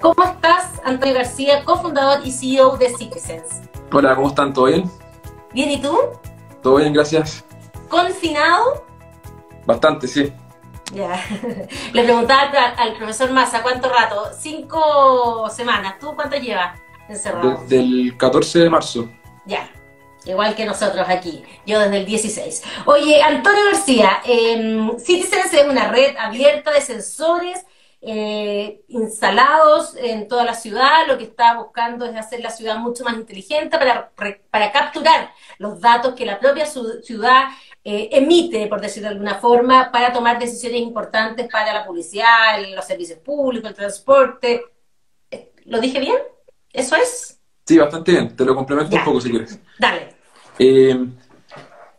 ¿Cómo estás, Antonio García, cofundador y CEO de Citizens? Hola, ¿cómo están? ¿Todo bien? Bien, ¿y tú? Todo bien, gracias. ¿Confinado? Bastante, sí. Ya. Le preguntaba al, profesor Massa cuánto rato. Cinco semanas. ¿Tú cuánto llevas encerrado? Desde el 14 de marzo. Ya. Igual que nosotros aquí. Yo desde el 16. Oye, Antonio García, eh, Citizens es una red abierta de sensores eh, instalados en toda la ciudad. Lo que está buscando es hacer la ciudad mucho más inteligente para, para capturar los datos que la propia ciudad eh, emite, por decirlo de alguna forma, para tomar decisiones importantes para la publicidad, los servicios públicos, el transporte. Eh, ¿Lo dije bien? ¿Eso es? Sí, bastante bien. Te lo complemento un poco si quieres. Dale. Eh,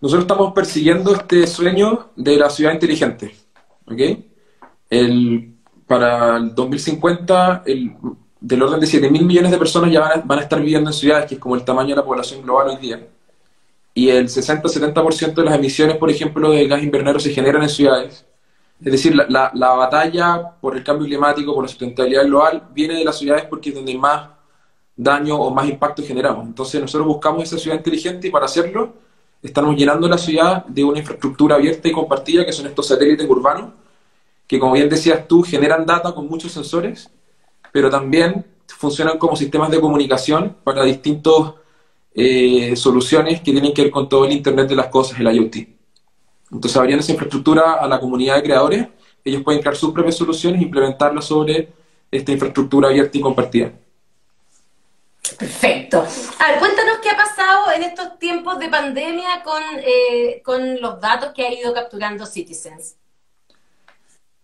nosotros estamos persiguiendo este sueño de la ciudad inteligente. ¿Ok? El, para el 2050, el, del orden de 7 mil millones de personas ya van a, van a estar viviendo en ciudades, que es como el tamaño de la población global hoy día y el 60-70% de las emisiones, por ejemplo, de gas invernadero se generan en ciudades. Es decir, la, la, batalla por el cambio climático, por la sustentabilidad global, viene de las ciudades porque es donde más daño o más impacto generamos. Entonces nosotros buscamos esa ciudad inteligente y para hacerlo estamos llenando la ciudad de una infraestructura abierta y compartida, que son estos satélites urbanos, que como bien decías tú, generan data con muchos sensores, pero también funcionan como sistemas de comunicación para distintos eh, soluciones que tienen que ver con todo el Internet de las cosas, el IoT. Entonces, abriendo esa infraestructura a la comunidad de creadores, ellos pueden crear sus propias soluciones e implementarlas sobre esta infraestructura abierta y compartida. Perfecto. A ver, cuéntanos qué ha pasado en estos tiempos de pandemia con, eh, con los datos que ha ido capturando Citizens.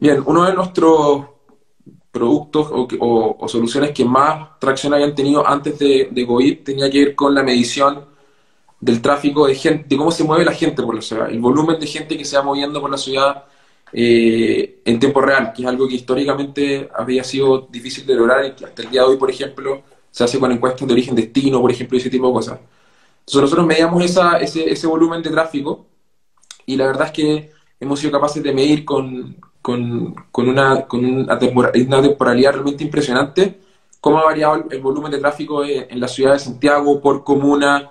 Bien, uno de nuestros productos o, soluciones que más tracción habían tenido antes de, de, COVID tenía que ver con la medición del tráfico de gente, de cómo se mueve la gente por la ciudad, el volumen de gente que se va moviendo por la ciudad eh, en tiempo real, que es algo que históricamente había sido difícil de lograr y que hasta el día de hoy, por ejemplo, se hace con encuestas de origen destino, por ejemplo, y ese tipo de cosas. Entonces nosotros medíamos ese, ese volumen de tráfico y la verdad es que hemos sido capaces de medir con, con, con, una, con una, temporalidad realmente impresionante, cómo ha variado el, volumen de tráfico en, la ciudad de Santiago por comuna,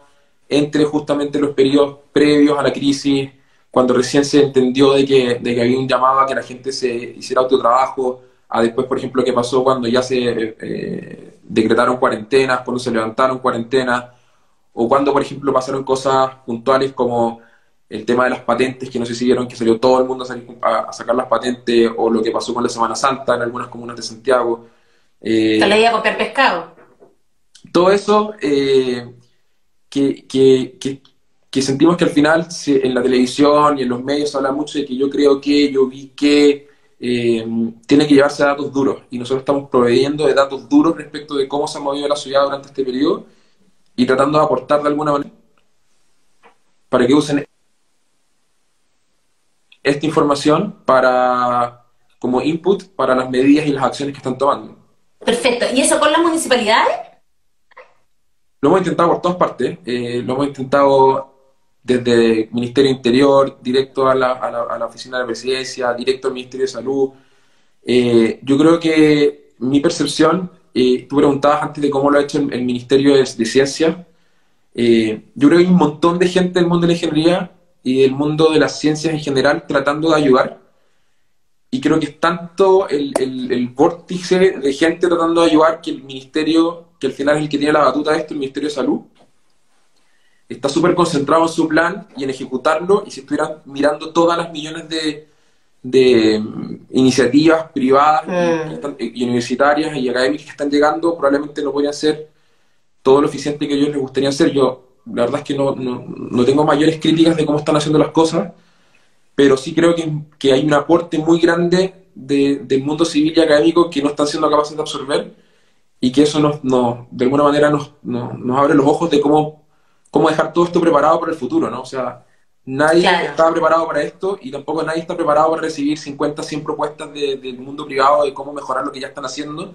entre justamente los periodos previos a la crisis, cuando recién se entendió de que, de que había un llamado a que la gente se hiciera autotrabajo, a después, por ejemplo, qué pasó cuando ya se eh, decretaron cuarentenas, cuando se levantaron cuarentenas, o cuando, por ejemplo, pasaron cosas puntuales como el tema de las patentes, que no sé si vieron que salió todo el mundo a, sacar las patentes, o lo que pasó con la Semana Santa en algunas comunas de Santiago. Eh, ¿Te leía copiar pescado? Todo eso eh, que, que, sentimos que al final en la televisión y en los medios se habla mucho de que yo creo que, yo vi que, eh, tiene que llevarse a datos duros. Y nosotros estamos proveyendo de datos duros respecto de cómo se ha movido la ciudad durante este periodo y tratando de aportar de alguna manera para que usen esta información para como input para las medidas y las acciones que están tomando. Perfecto. ¿Y eso con las municipalidades? Lo hemos intentado por todas partes. Eh, lo hemos intentado desde el Ministerio Interior, directo a la, a la, Oficina de la Presidencia, directo al Ministerio de Salud. Eh, yo creo que mi percepción, eh, tú preguntabas antes de cómo lo ha hecho el, Ministerio de, de Ciencia, eh, yo creo que hay un montón de gente del mundo de la ingeniería y del mundo de las ciencias en general tratando de ayudar. Y creo que es tanto el, el, vórtice de gente tratando de ayudar que el ministerio, que al final es el que tiene la batuta de esto, el Ministerio de Salud, está súper concentrado en su plan y en ejecutarlo. Y si estuvieran mirando todas las millones de, de mm, iniciativas privadas mm. y, universitarias y académicas que están llegando, probablemente no podrían ser todo lo eficiente que ellos les gustaría hacer. Yo la verdad es que no, no, tengo mayores críticas de cómo están haciendo las cosas, pero sí creo que, que hay un aporte muy grande del mundo civil y académico que no están siendo capaces de absorber y que eso nos, nos de alguna manera nos, nos, abre los ojos de cómo, cómo dejar todo esto preparado para el futuro, ¿no? O sea, nadie está preparado para esto y tampoco nadie está preparado para recibir 50, 100 propuestas del mundo privado de cómo mejorar lo que ya están haciendo.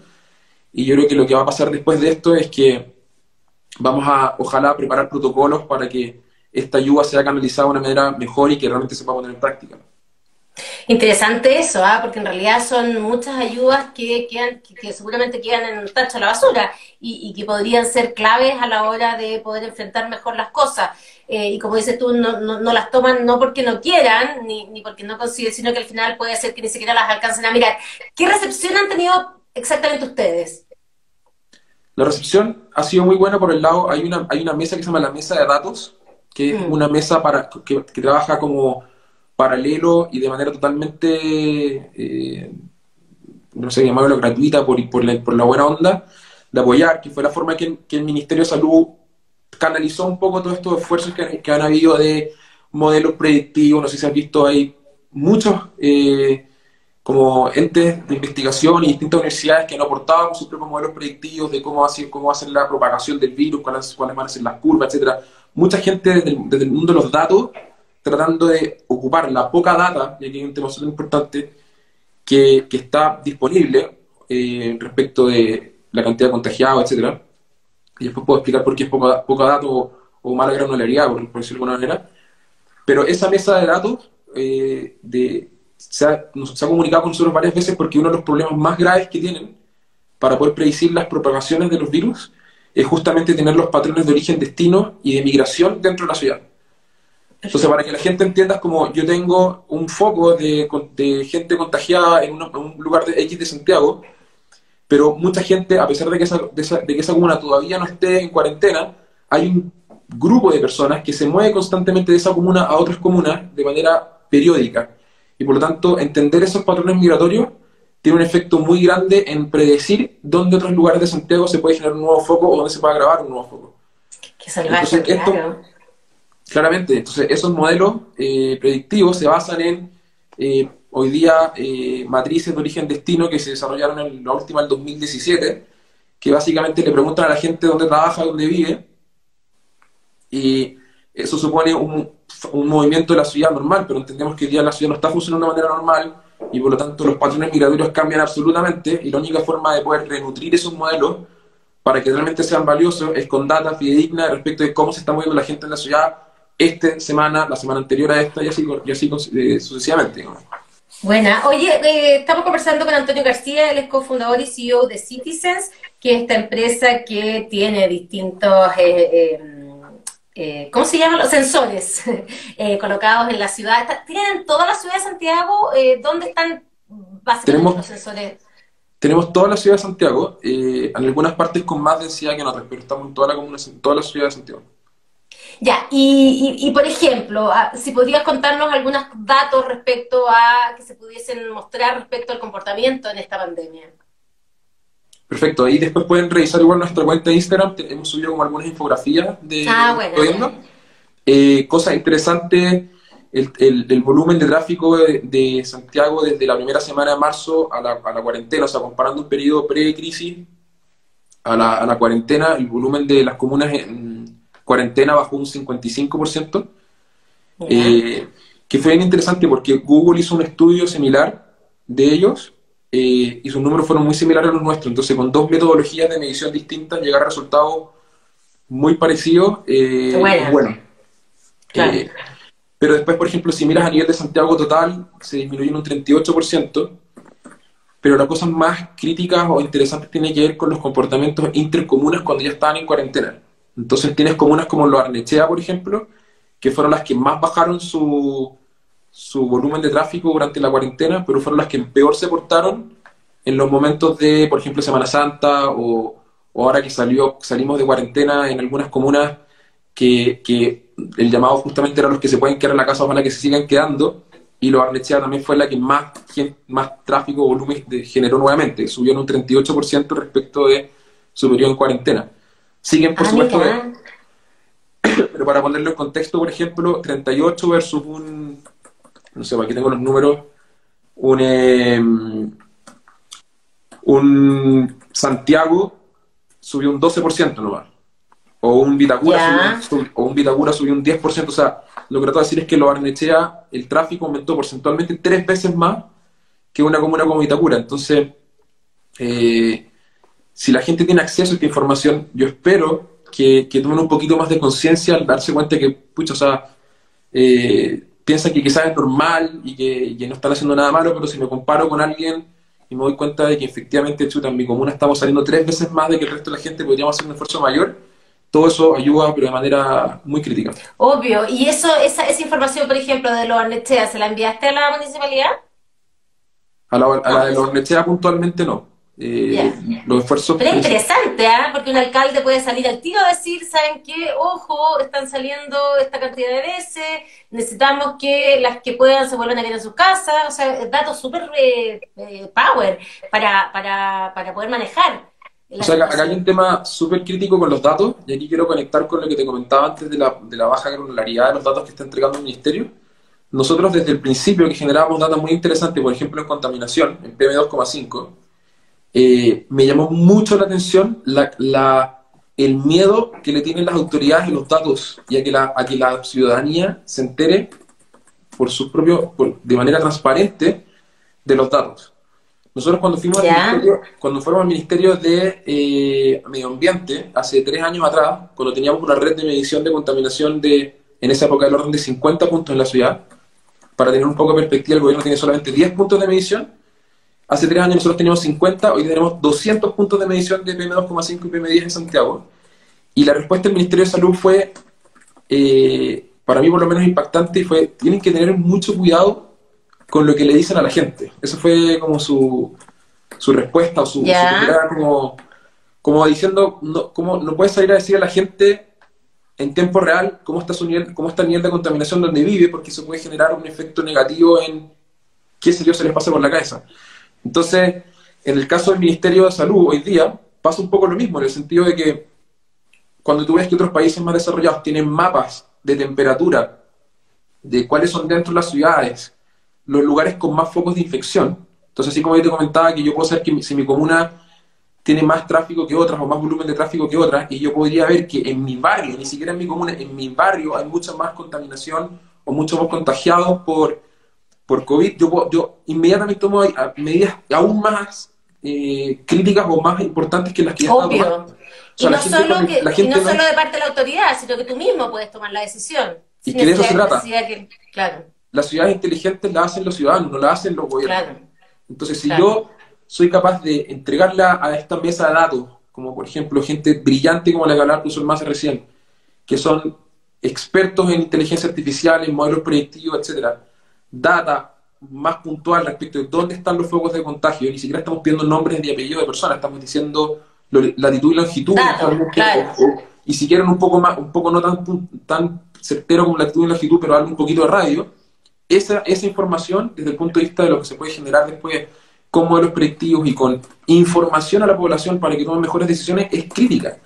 Y yo creo que lo que va a pasar después de esto es que vamos a, ojalá, preparar protocolos para que esta ayuda sea canalizada de una manera mejor y que realmente se pueda poner en práctica. Interesante eso, ¿ah? porque en realidad son muchas ayudas que, quedan, que, seguramente quedan en el tacho a la basura y, que podrían ser claves a la hora de poder enfrentar mejor las cosas. Eh, y como dices tú, no, no, las toman no porque no quieran, ni, ni porque no consiguen, sino que al final puede ser que ni siquiera las alcancen a mirar. ¿Qué recepción han tenido exactamente ustedes? La recepción ha sido muy buena por el lado, hay una, hay una mesa que se llama la mesa de datos, que es mm. una mesa para que trabaja como paralelo y de manera totalmente, eh, no sé, llamarlo gratuita por, por, la, por la buena onda, de apoyar, que fue la forma que, que el Ministerio de Salud canalizó un poco todos estos esfuerzos que, que, han habido de modelos predictivos, no sé si han visto, hay muchos eh, como entes de investigación y distintas universidades que han aportado sus propios modelos predictivos de cómo hacer, cómo hacer la propagación del virus, cuáles, cuáles van a ser las curvas, etcétera. Mucha gente desde desde el mundo de los datos tratando de ocupar la poca data, y aquí hay un tema súper importante, que, que, está disponible eh, respecto de la cantidad de contagiados, etcétera. Y después puedo explicar por qué es poca, poca data o, mala granularidad, por, por, decirlo de alguna manera. Pero esa mesa de datos eh, de, se, ha, comunicado con nosotros varias veces porque uno de los problemas más graves que tienen para poder predecir las propagaciones de los virus es justamente tener los patrones de origen-destino y de migración dentro de la ciudad. Entonces, para que la gente entienda, como yo tengo un foco de, gente contagiada en, un lugar de X de Santiago, pero mucha gente, a pesar de que, esa, de, que esa comuna todavía no esté en cuarentena, hay un grupo de personas que se mueve constantemente de esa comuna a otras comunas de manera periódica. Y por lo tanto, entender esos patrones migratorios tiene un efecto muy grande en predecir dónde otros lugares de Santiago se puede generar un nuevo foco o dónde se puede grabar un nuevo foco. Qué salvaje, esto, Claramente, entonces esos modelos eh, predictivos se basan en eh, hoy día eh, matrices de origen-destino que se desarrollaron en la última del 2017, que básicamente le preguntan a la gente dónde trabaja, dónde vive, y eso supone un, un, movimiento de la ciudad normal, pero entendemos que hoy día la ciudad no está funcionando de manera normal y por lo tanto los patrones migratorios cambian absolutamente y la única forma de poder renutrir esos modelos para que realmente sean valiosos es con data fidedigna respecto de cómo se está moviendo la gente en la ciudad esta semana, la semana anterior a esta y así, y así eh, sucesivamente. Buena. Oye, eh, estamos conversando con Antonio García, él es cofundador y CEO de Citizens, que es esta empresa que tiene distintos, eh, ¿cómo se llaman? Los sensores colocados en la ciudad. ¿Tienen toda la ciudad de Santiago? ¿Dónde están básicamente los sensores? Tenemos toda la ciudad de Santiago, en algunas partes con más densidad que en otras, pero estamos en toda la, comuna, en toda la ciudad de Santiago. Ya, y, por ejemplo, ah, si podrías contarnos algunos datos respecto a que se pudiesen mostrar respecto al comportamiento en esta pandemia. Perfecto, ahí después pueden revisar igual nuestra cuenta de Instagram, hemos subido como algunas infografías de ah, bueno, eh, cosa interesante, el, volumen de tráfico de, Santiago desde la primera semana de marzo a la, a la cuarentena, o sea, comparando un periodo pre-crisis a la, a la cuarentena, el volumen de las comunas en cuarentena bajó un 55%, eh, que fue bien interesante porque Google hizo un estudio similar de ellos eh, y sus números fueron muy similares a los nuestros. Entonces, con dos metodologías de medición distintas, llegar a resultados muy parecidos. Eh, bueno. pero después, por ejemplo, si miras a nivel de Santiago total, se disminuyó en un 38%. Pero la cosa más crítica o interesante tiene que ver con los comportamientos intercomunes cuando ya estaban en cuarentena. Entonces tienes comunas como Lo Arnechea, por ejemplo, que fueron las que más bajaron su, su volumen de tráfico durante la cuarentena, pero fueron las que peor se portaron en los momentos de, por ejemplo, Semana Santa o, ahora que salió, salimos de cuarentena en algunas comunas que, que, el llamado justamente era los que se pueden quedar en la casa, ojalá que se sigan quedando, y Lo Arnechea también fue la que más, más tráfico, volumen generó nuevamente, subió en un 38% respecto de su periodo en cuarentena. Siguen, por ah, supuesto, pero para ponerlo en contexto, por ejemplo, 38 versus un, no sé, aquí tengo los números, un, em, un Santiago subió un 12% nomás. O un Vitacura, subió, o un Vitacura subió un 10%. O sea, lo que trato de decir es que lo Barnechea, el tráfico aumentó porcentualmente tres veces más que una comuna como Vitacura. Entonces, eh, si la gente tiene acceso a esta información, yo espero que, que tomen un poquito más de conciencia al darse cuenta que, pucha, o sea, eh, piensan que quizás es normal y que, no están haciendo nada malo, pero si me comparo con alguien y me doy cuenta de que efectivamente, chuta, en mi comuna estamos saliendo tres veces más de que el resto de la gente, podríamos hacer un esfuerzo mayor, todo eso ayuda, pero de manera muy crítica. Obvio. ¿Y eso, esa, esa información, por ejemplo, de los Arnechea, ¿se la enviaste a la municipalidad? A la, a la de los Arnechea puntualmente no. Eh, los esfuerzos... Pero es interesante, ¿ah? Porque un alcalde puede salir al tiro a decir, ¿saben qué? Ojo, están saliendo esta cantidad de veces, necesitamos que las que puedan se vuelvan a quedar en sus casas, o sea, datos súper eh, eh, power para, para, para poder manejar. O sea, acá hay un tema súper crítico con los datos, y aquí quiero conectar con lo que te comentaba antes de la, de la baja granularidad de los datos que está entregando el Ministerio. Nosotros desde el principio que generábamos datos muy interesantes, por ejemplo en contaminación, en PM2,5, eh, me llamó mucho la atención la, el miedo que le tienen las autoridades y los datos, y a que la, a que la ciudadanía se entere por sus propios, de manera transparente de los datos. Nosotros cuando fuimos, al ministerio, cuando fuimos al Ministerio de eh, Medio Ambiente, hace tres años atrás, cuando teníamos una red de medición de contaminación de, en esa época del orden de 50 puntos en la ciudad, para tener un poco de perspectiva, el gobierno tiene solamente 10 puntos de medición. Hace tres años nosotros teníamos 50, hoy tenemos 200 puntos de medición de PM2,5 y PM10 en Santiago. Y la respuesta del Ministerio de Salud fue, eh, para mí por lo menos impactante, y fue, tienen que tener mucho cuidado con lo que le dicen a la gente. Eso fue como su, su respuesta o su, como, como diciendo, no, como, no puedes salir a decir a la gente en tiempo real cómo está, su nivel, cómo está el nivel de contaminación donde vive, porque eso puede generar un efecto negativo en qué sé yo se les pase por la cabeza. Entonces, en el caso del Ministerio de Salud hoy día, pasa un poco lo mismo, en el sentido de que cuando tú ves que otros países más desarrollados tienen mapas de temperatura, de cuáles son dentro de las ciudades, los lugares con más focos de infección. Entonces, así como yo te comentaba que yo puedo saber que si mi comuna tiene más tráfico que otras o más volumen de tráfico que otras, y yo podría ver que en mi barrio, ni siquiera en mi comuna, en mi barrio hay mucha más contaminación o muchos más contagiados por, por COVID, yo, yo inmediatamente tomo medidas aún más eh, críticas o más importantes que las que ya Obvio. y no, solo, de parte de la autoridad, sino que tú mismo puedes tomar la decisión. Y que de eso se trata. claro las ciudades inteligentes las hacen los ciudadanos, no las hacen los gobiernos. Entonces, si yo soy capaz de entregarla a esta mesa de datos, como por ejemplo gente brillante como la que hablaba el más recién, que son expertos en inteligencia artificial, en modelos predictivos, etcétera, data más puntual respecto de dónde están los focos de contagio, ni siquiera estamos pidiendo nombres ni apellidos de personas, estamos diciendo latitud y longitud, y si quieren un poco más, un poco no tan, tan certero como latitud y longitud, pero algo un poquito de radio, esa, esa información, desde el punto de vista de lo que se puede generar después con modelos predictivos y con información a la población para que tomen mejores decisiones, es crítica.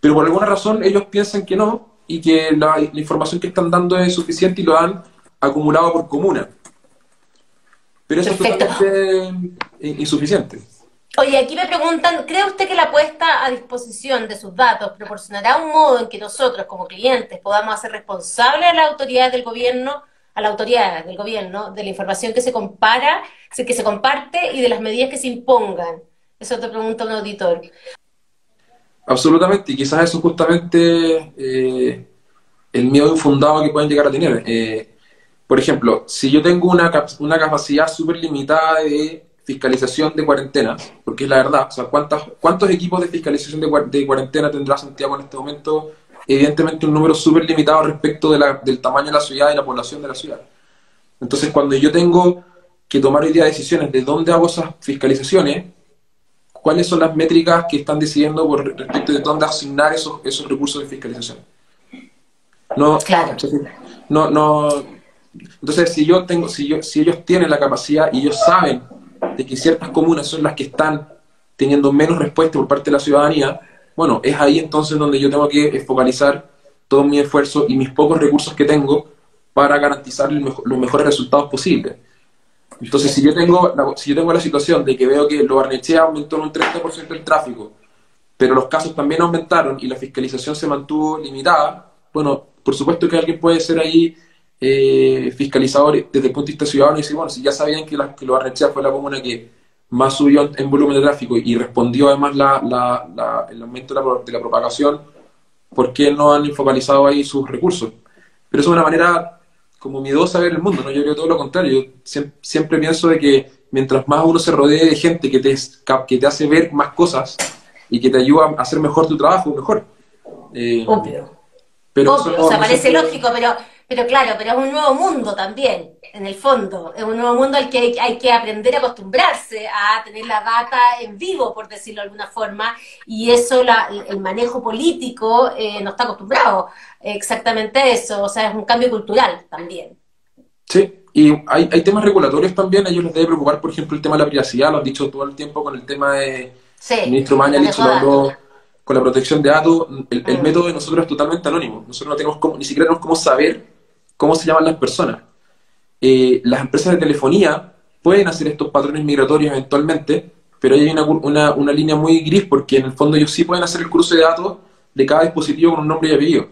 Pero por alguna razón ellos piensan que no y que la, información que están dando es suficiente y lo han acumulado por comuna. Pero eso es totalmente insuficiente. Oye, aquí me preguntan, ¿cree usted que la puesta a disposición de sus datos proporcionará un modo en que nosotros, como clientes, podamos hacer responsable a las autoridades del gobierno a la autoridad del gobierno de la información que se compara, que se comparte y de las medidas que se impongan. Eso te pregunta un auditor. Absolutamente, y quizás eso justamente eh, el miedo infundado que pueden llegar a tener. Eh, por ejemplo, si yo tengo una, una capacidad súper limitada de fiscalización de cuarentena, porque es la verdad, o sea, ¿cuántos, cuántos equipos de fiscalización de, de cuarentena tendrá Santiago en este momento evidentemente un número súper limitado respecto del tamaño de la ciudad y la población de la ciudad. Entonces, cuando yo tengo que tomar hoy día decisiones de dónde hago esas fiscalizaciones, cuáles son las métricas que están decidiendo por respecto de dónde asignar esos, esos recursos de fiscalización. No, claro. no, no. Entonces, si yo tengo, si yo, si ellos tienen la capacidad y ellos saben de que ciertas comunas son las que están teniendo menos respuesta por parte de la ciudadanía, bueno, es ahí entonces donde yo tengo que focalizar todo mi esfuerzo y mis pocos recursos que tengo para garantizar los mejores resultados posibles. Entonces, si yo tengo la, si yo tengo la situación de que veo que lo Barnechea aumentó en un 30% el tráfico, pero los casos también aumentaron y la fiscalización se mantuvo limitada, bueno, por supuesto que alguien puede ser ahí eh, fiscalizador desde el punto de vista ciudadano y decir, bueno, si ya sabían que, la, que lo Barnechea fue la comuna que más subió en volumen de tráfico y respondió además la, el aumento de la, propagación, ¿por qué no han focalizado ahí sus recursos? Pero eso es una manera como miedosa ver el mundo, ¿no? Yo creo todo lo contrario. Yo siempre, siempre pienso de que mientras más uno se rodee de gente que te, que te hace ver más cosas y que te ayuda a hacer mejor tu trabajo, mejor. Eh, Obvio. Pero Obvio, o sea, parece lógico, pero, pero claro, pero es un nuevo mundo también, en el fondo. Es un nuevo mundo al que hay, que aprender a acostumbrarse a tener la data en vivo, por decirlo de alguna forma, y eso, la, el manejo político eh, no está acostumbrado exactamente a eso, o sea, es un cambio cultural también. Sí, y hay, hay temas regulatorios también, a ellos les debe preocupar, por ejemplo, el tema de la privacidad, lo han dicho todo el tiempo con el tema de... Sí, el ministro Mañalich lo con la protección de datos, el, mm. método de nosotros es totalmente anónimo. Nosotros no tenemos como, ni siquiera tenemos cómo saber cómo se llaman las personas. Eh, las empresas de telefonía pueden hacer estos patrones migratorios eventualmente, pero hay una, una, una, línea muy gris porque en el fondo ellos sí pueden hacer el cruce de datos de cada dispositivo con un nombre y apellido.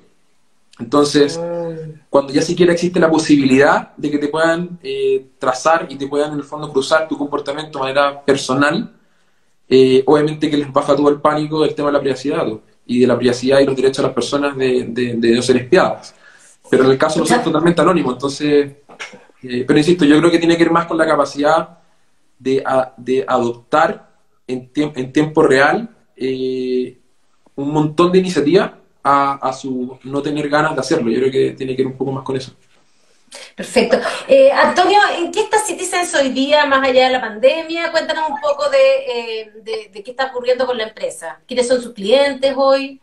Entonces, mm. cuando ya siquiera existe la posibilidad de que te puedan eh, trazar y te puedan en el fondo cruzar tu comportamiento de manera personal, eh, obviamente que les baja todo el pánico del tema de la privacidad y de la privacidad y los derechos de las personas de, de, no ser espiadas. Pero en el caso no es totalmente anónimo, entonces, eh, pero insisto, yo creo que tiene que ver más con la capacidad de, de adoptar en, en tiempo real un montón de iniciativas a, su no tener ganas de hacerlo. Yo creo que tiene que ver un poco más con eso. Perfecto. Eh, Antonio, ¿en qué está Citizens hoy día, más allá de la pandemia? Cuéntanos un poco eh, de, qué está ocurriendo con la empresa. ¿Quiénes son sus clientes hoy?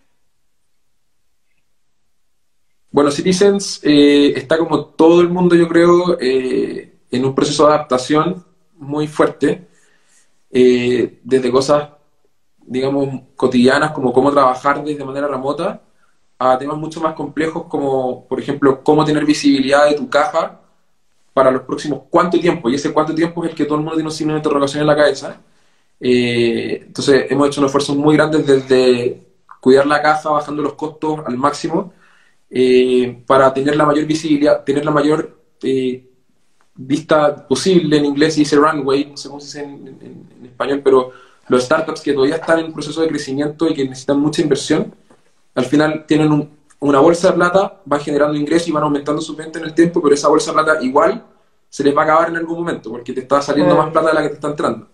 Bueno, Citizens eh, está como todo el mundo, yo creo, en un proceso de adaptación muy fuerte, desde cosas, digamos, cotidianas como cómo trabajar desde manera remota, a temas mucho más complejos como, por ejemplo, cómo tener visibilidad de tu caja para los próximos cuánto tiempo, y ese cuánto tiempo es el que todo el mundo tiene un signo de interrogación en la cabeza. Eh, entonces, hemos hecho un esfuerzo muy grande desde cuidar la caja, bajando los costos al máximo, eh, para tener la mayor visibilidad, tener la mayor eh, vista posible. En inglés dice runway, no sé cómo se dice en, en español, pero los startups que todavía están en proceso de crecimiento y que necesitan mucha inversión, al final tienen una bolsa de plata, van generando ingresos y van aumentando su venta en el tiempo, pero esa bolsa de plata igual se les va a acabar en algún momento, porque te está saliendo mm. más plata de la que te está entrando.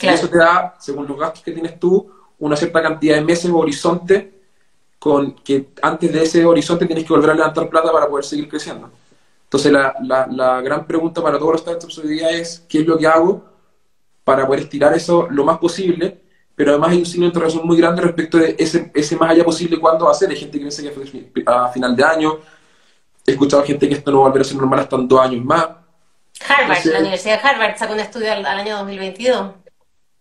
Y eso te da, según los gastos que tienes tú, una cierta cantidad de meses o horizonte con que antes de ese horizonte tienes que volver a levantar plata para poder seguir creciendo. Entonces la, la gran pregunta para todos los startups hoy día es, ¿qué es lo que hago para poder estirar eso lo más posible pero además hay un signo de interrogación muy grande respecto de ese, ese más allá posible cuándo va a ser. Hay gente que piensa que a final de año, he escuchado gente que esto no va a volver a ser normal hasta en dos años más. Harvard, la Universidad de Harvard sacó un estudio al, año 2022.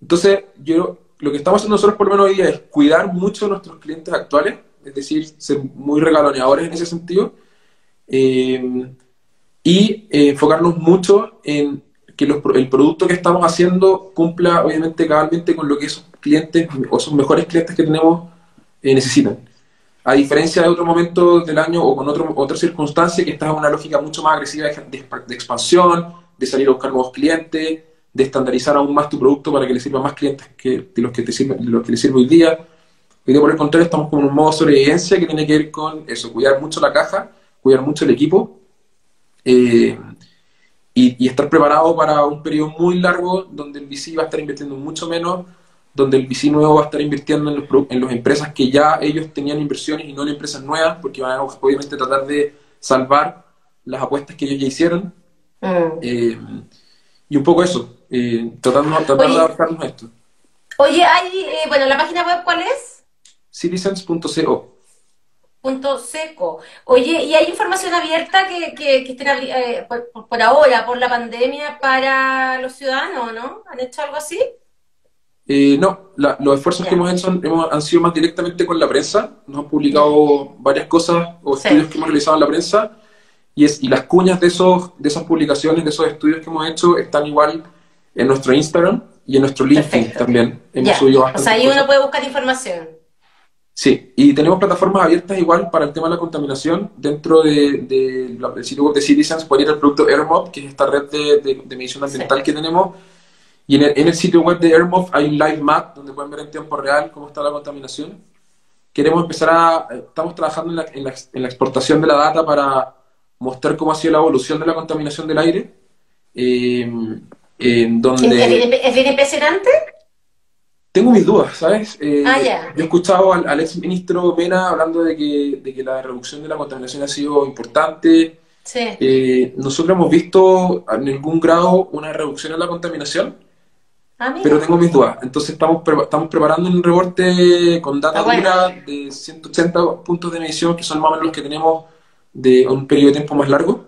Entonces, yo lo que estamos haciendo nosotros por lo menos hoy día es cuidar mucho a nuestros clientes actuales, es decir, ser muy regaloneadores en ese sentido, eh, y eh, enfocarnos mucho en que el producto que estamos haciendo cumpla obviamente cabalmente con lo que esos clientes o esos mejores clientes que tenemos eh, necesitan. A diferencia de otro momento del año o con otro, otra circunstancia que está en una lógica mucho más agresiva de, expansión, de salir a buscar nuevos clientes, de estandarizar aún más tu producto para que le sirva a más clientes que, de los que te sirven, los que le sirve hoy día. Hoy día, por el contrario, estamos con un modo de sobrevivencia que tiene que ver con eso, cuidar mucho la caja, cuidar mucho el equipo. Eh, y, estar preparado para un periodo muy largo donde el VC va a estar invirtiendo mucho menos, donde el VC nuevo va a estar invirtiendo en, los, en las empresas que ya ellos tenían inversiones y no en empresas nuevas, porque van a obviamente tratar de salvar las apuestas que ellos ya hicieron. Mm. Eh, y un poco eso, eh, tratando, de adaptarnos a esto. Oye, hay, eh, bueno, ¿la página web cuál es? Citizens.co. Punto seco. Oye, ¿y hay información abierta que, que, estén eh, por, ahora, por la pandemia, para los ciudadanos, no? ¿Han hecho algo así? Eh, no, los esfuerzos que hemos hecho han, sido más directamente con la prensa. Nos han publicado varias cosas o estudios que hemos realizado en la prensa y, es, y las cuñas de, esos, de esas publicaciones, de esos estudios que hemos hecho, están igual en nuestro Instagram y en nuestro LinkedIn también. Hemos subido o sea, ahí uno puede buscar información. Sí, y tenemos plataformas abiertas igual para el tema de la contaminación. Dentro del de, sitio web de Citizens puede ir el producto AirMob, que es esta red de, medición ambiental que tenemos. Y en el, sitio web de AirMob hay un live map donde pueden ver en tiempo real cómo está la contaminación. Queremos empezar a, estamos trabajando en la, en la, exportación de la data para mostrar cómo ha sido la evolución de la contaminación del aire. Eh, en donde... ¿Es bien, impresionante? Tengo mis dudas, ¿sabes? Eh, ah, ya. Yo he escuchado al, ex ministro Mena hablando de que, de que, la reducción de la contaminación ha sido importante. Sí. Eh, nosotros hemos visto en ningún grado una reducción en la contaminación, ah, pero tengo mis dudas. Entonces estamos, estamos preparando un reporte con data dura de 180 puntos de medición, que son más o menos los que tenemos de un periodo de tiempo más largo,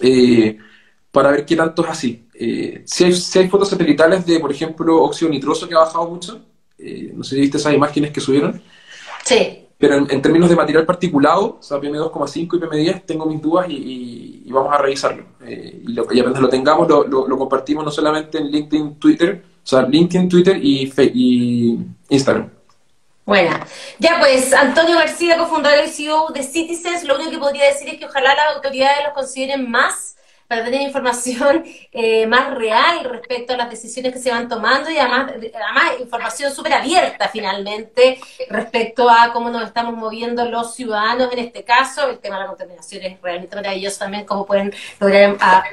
eh, para ver qué tanto es así. Eh, si, hay, si, hay, fotos satelitales de, por ejemplo, óxido nitroso que ha bajado mucho, eh, no sé si viste esas imágenes que subieron. Sí. Pero en, términos de material particulado, o sea, PM2,5 y PM10, tengo mis dudas y, vamos a revisarlo. y, lo, y apenas lo tengamos, lo, lo, compartimos no solamente en LinkedIn, Twitter, o sea, LinkedIn, Twitter y, y Instagram. Bueno, ya pues, Antonio García, cofundador y CEO de Citizens, lo único que podría decir es que ojalá las autoridades los consideren más para tener información eh, más real respecto a las decisiones que se van tomando y además, información súper abierta finalmente respecto a cómo nos estamos moviendo los ciudadanos en este caso. El tema de la contaminación es realmente maravilloso también, cómo pueden lograr,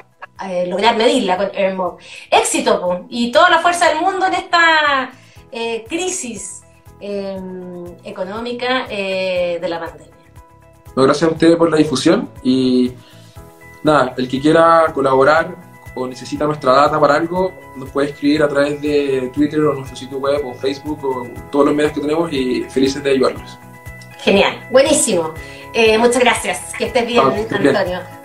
eh, medirla con AirMod. Éxito y toda la fuerza del mundo en esta eh, crisis Em, económica eh, de la pandemia. gracias a ustedes por la difusión y nada, el que quiera colaborar o necesita nuestra data para algo, nos puede escribir a través de Twitter o nuestro sitio web o Facebook o todos los medios que tenemos y felices de ayudarlos. Genial, buenísimo. Eh, muchas gracias. Que estés bien, Antonio.